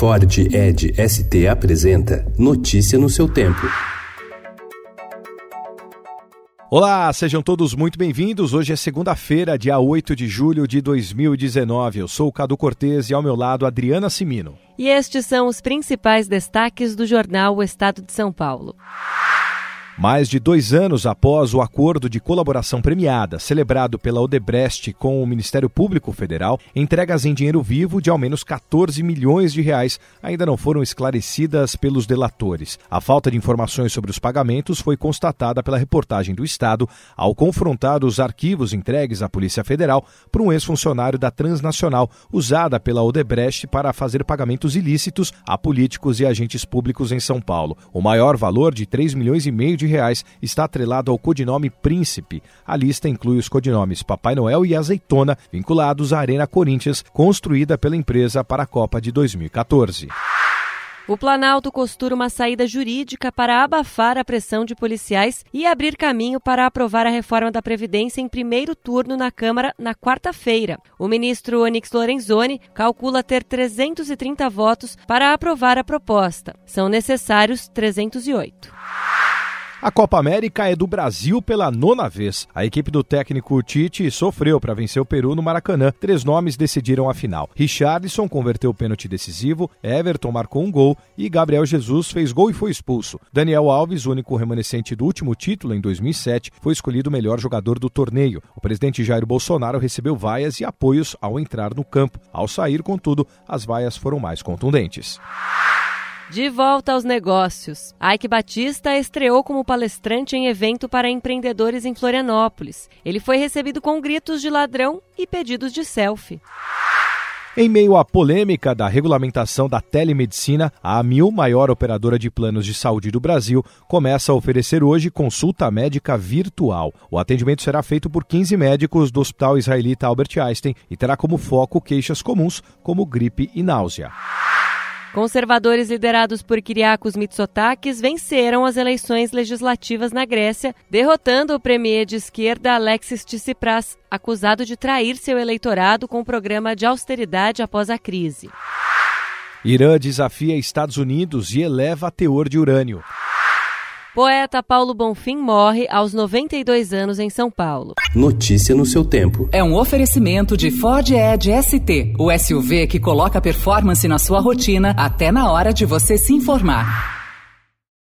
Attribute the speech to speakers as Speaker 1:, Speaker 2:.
Speaker 1: Ford Ed ST apresenta Notícia no seu tempo.
Speaker 2: Olá, sejam todos muito bem-vindos. Hoje é segunda-feira, dia 8 de julho de 2019. Eu sou o Cadu Cortez e ao meu lado Adriana Simino.
Speaker 3: E estes são os principais destaques do jornal O Estado de São Paulo.
Speaker 2: Mais de dois anos após o acordo de colaboração premiada celebrado pela Odebrecht com o Ministério Público Federal, entregas em dinheiro vivo de ao menos 14 milhões de reais ainda não foram esclarecidas pelos delatores. A falta de informações sobre os pagamentos foi constatada pela reportagem do Estado ao confrontar os arquivos entregues à Polícia Federal por um ex-funcionário da transnacional usada pela Odebrecht para fazer pagamentos ilícitos a políticos e agentes públicos em São Paulo. O maior valor de 3 milhões e meio de reais está atrelado ao codinome Príncipe. A lista inclui os codinomes Papai Noel e Azeitona, vinculados à Arena Corinthians, construída pela empresa para a Copa de 2014.
Speaker 3: O Planalto costura uma saída jurídica para abafar a pressão de policiais e abrir caminho para aprovar a reforma da Previdência em primeiro turno na Câmara na quarta-feira. O ministro Onyx Lorenzoni calcula ter 330 votos para aprovar a proposta. São necessários 308.
Speaker 2: A Copa América é do Brasil pela nona vez. A equipe do técnico Tite sofreu para vencer o Peru no Maracanã. Três nomes decidiram a final. Richardson converteu o pênalti decisivo, Everton marcou um gol e Gabriel Jesus fez gol e foi expulso. Daniel Alves, único remanescente do último título em 2007, foi escolhido o melhor jogador do torneio. O presidente Jair Bolsonaro recebeu vaias e apoios ao entrar no campo. Ao sair, contudo, as vaias foram mais contundentes.
Speaker 3: De volta aos negócios. Ike Batista estreou como palestrante em evento para empreendedores em Florianópolis. Ele foi recebido com gritos de ladrão e pedidos de selfie.
Speaker 2: Em meio à polêmica da regulamentação da telemedicina, a Amil, maior operadora de planos de saúde do Brasil, começa a oferecer hoje consulta médica virtual. O atendimento será feito por 15 médicos do Hospital Israelita Albert Einstein e terá como foco queixas comuns como gripe e náusea.
Speaker 3: Conservadores liderados por Kyriakos Mitsotakis venceram as eleições legislativas na Grécia, derrotando o premier de esquerda Alexis Tsipras, acusado de trair seu eleitorado com o programa de austeridade após a crise.
Speaker 2: Irã desafia Estados Unidos e eleva teor de urânio.
Speaker 3: Poeta Paulo Bonfim morre aos 92 anos em São Paulo.
Speaker 1: Notícia no seu tempo.
Speaker 4: É um oferecimento de Ford Edge ST, o SUV que coloca performance na sua rotina até na hora de você se informar.